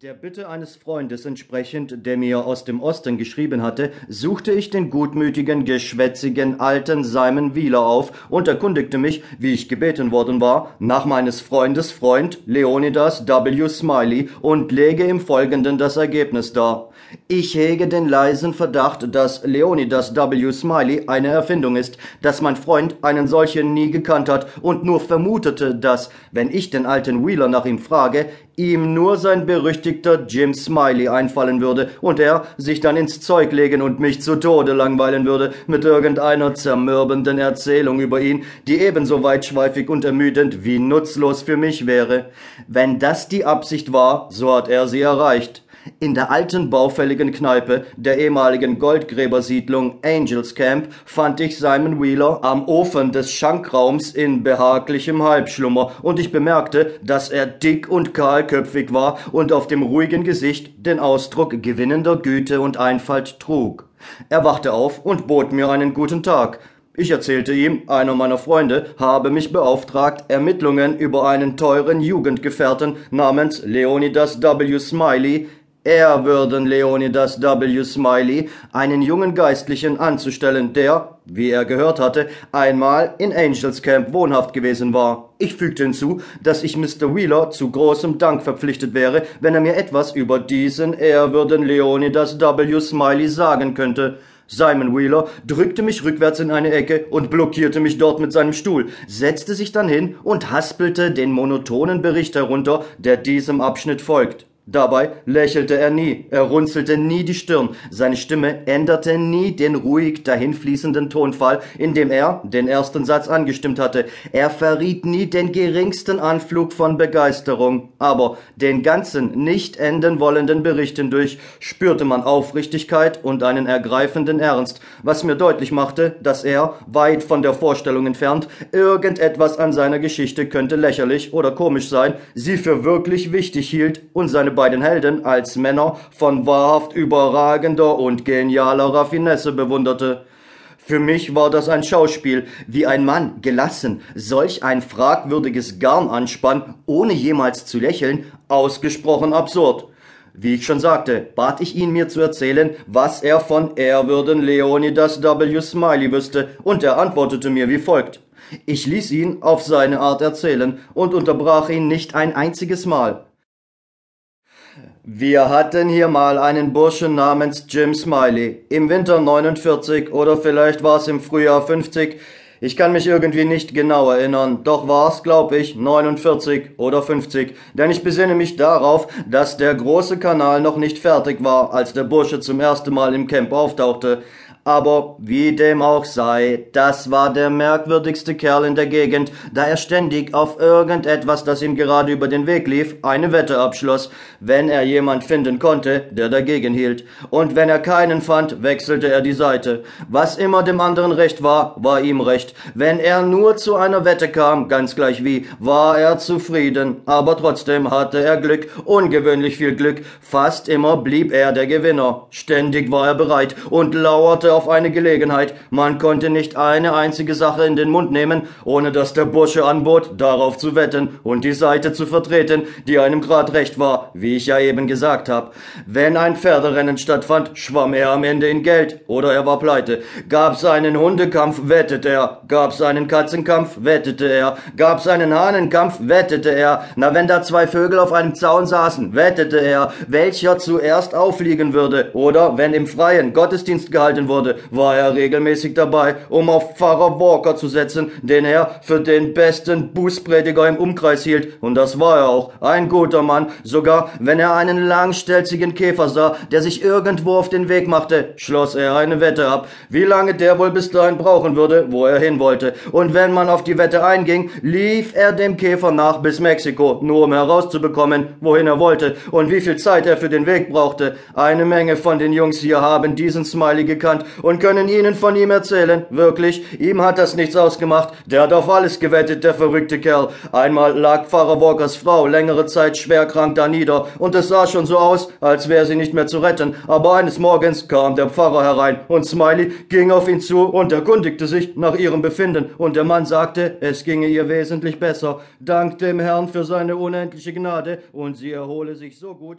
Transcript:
Der Bitte eines Freundes entsprechend, der mir aus dem Osten geschrieben hatte, suchte ich den gutmütigen, geschwätzigen alten Simon Wheeler auf und erkundigte mich, wie ich gebeten worden war, nach meines Freundes Freund Leonidas W. Smiley und lege im Folgenden das Ergebnis dar. Ich hege den leisen Verdacht, dass Leonidas W. Smiley eine Erfindung ist, dass mein Freund einen solchen nie gekannt hat und nur vermutete, dass, wenn ich den alten Wheeler nach ihm frage, ihm nur sein berüchtigter Jim Smiley einfallen würde und er sich dann ins Zeug legen und mich zu Tode langweilen würde mit irgendeiner zermürbenden Erzählung über ihn, die ebenso weitschweifig und ermüdend wie nutzlos für mich wäre. Wenn das die Absicht war, so hat er sie erreicht. In der alten baufälligen Kneipe der ehemaligen Goldgräbersiedlung Angels Camp fand ich Simon Wheeler am Ofen des Schankraums in behaglichem Halbschlummer und ich bemerkte, dass er dick und kahlköpfig war und auf dem ruhigen Gesicht den Ausdruck gewinnender Güte und Einfalt trug. Er wachte auf und bot mir einen guten Tag. Ich erzählte ihm, einer meiner Freunde habe mich beauftragt, Ermittlungen über einen teuren Jugendgefährten namens Leonidas W. Smiley er würden Leonidas W. Smiley, einen jungen Geistlichen, anzustellen, der, wie er gehört hatte, einmal in Angels Camp wohnhaft gewesen war. Ich fügte hinzu, dass ich Mr. Wheeler zu großem Dank verpflichtet wäre, wenn er mir etwas über diesen ehrwürden Leonidas W. Smiley sagen könnte. Simon Wheeler drückte mich rückwärts in eine Ecke und blockierte mich dort mit seinem Stuhl, setzte sich dann hin und haspelte den monotonen Bericht herunter, der diesem Abschnitt folgt. Dabei lächelte er nie, er runzelte nie die Stirn, seine Stimme änderte nie den ruhig dahinfließenden Tonfall, in dem er den ersten Satz angestimmt hatte. Er verriet nie den geringsten Anflug von Begeisterung, aber den ganzen nicht enden wollenden Bericht hindurch spürte man Aufrichtigkeit und einen ergreifenden Ernst, was mir deutlich machte, dass er, weit von der Vorstellung entfernt, irgendetwas an seiner Geschichte könnte lächerlich oder komisch sein, sie für wirklich wichtig hielt und seine beiden Helden als Männer von wahrhaft überragender und genialer Raffinesse bewunderte. Für mich war das ein Schauspiel, wie ein Mann gelassen solch ein fragwürdiges Garn anspann, ohne jemals zu lächeln, ausgesprochen absurd. Wie ich schon sagte, bat ich ihn mir zu erzählen, was er von ehrwürden Leonidas W. Smiley wüsste, und er antwortete mir wie folgt. Ich ließ ihn auf seine Art erzählen und unterbrach ihn nicht ein einziges Mal. Wir hatten hier mal einen Burschen namens Jim Smiley. Im Winter 49 oder vielleicht war es im Frühjahr 50. Ich kann mich irgendwie nicht genau erinnern, doch war es, glaub ich, 49 oder 50, denn ich besinne mich darauf, dass der große Kanal noch nicht fertig war, als der Bursche zum ersten Mal im Camp auftauchte. Aber wie dem auch sei, das war der merkwürdigste Kerl in der Gegend, da er ständig auf irgendetwas, das ihm gerade über den Weg lief, eine Wette abschloss, wenn er jemand finden konnte, der dagegen hielt. Und wenn er keinen fand, wechselte er die Seite. Was immer dem anderen recht war, war ihm recht. Wenn er nur zu einer Wette kam, ganz gleich wie, war er zufrieden. Aber trotzdem hatte er Glück, ungewöhnlich viel Glück. Fast immer blieb er der Gewinner. Ständig war er bereit und lauerte auf eine Gelegenheit. Man konnte nicht eine einzige Sache in den Mund nehmen, ohne dass der Bursche anbot, darauf zu wetten und die Seite zu vertreten, die einem grad recht war, wie ich ja eben gesagt habe. Wenn ein Pferderennen stattfand, schwamm er am Ende in Geld oder er war pleite. Gab's einen Hundekampf, wettete er. Gab's einen Katzenkampf, wettete er. Gab's einen Hahnenkampf, wettete er. Na, wenn da zwei Vögel auf einem Zaun saßen, wettete er, welcher zuerst aufliegen würde. Oder wenn im Freien Gottesdienst gehalten wurde, wurde, war er regelmäßig dabei, um auf Pfarrer Walker zu setzen, den er für den besten Bußprediger im Umkreis hielt. Und das war er auch. Ein guter Mann. Sogar wenn er einen langstelzigen Käfer sah, der sich irgendwo auf den Weg machte, schloss er eine Wette ab, wie lange der wohl bis dahin brauchen würde, wo er hin wollte. Und wenn man auf die Wette einging, lief er dem Käfer nach bis Mexiko, nur um herauszubekommen, wohin er wollte und wie viel Zeit er für den Weg brauchte. Eine Menge von den Jungs hier haben diesen Smiley gekannt und können Ihnen von ihm erzählen. Wirklich, ihm hat das nichts ausgemacht. Der hat auf alles gewettet, der verrückte Kerl. Einmal lag Pfarrer Walkers Frau längere Zeit schwer krank da nieder und es sah schon so aus, als wäre sie nicht mehr zu retten. Aber eines Morgens kam der Pfarrer herein und Smiley ging auf ihn zu und erkundigte sich nach ihrem Befinden und der Mann sagte, es ginge ihr wesentlich besser. Dank dem Herrn für seine unendliche Gnade und sie erhole sich so gut,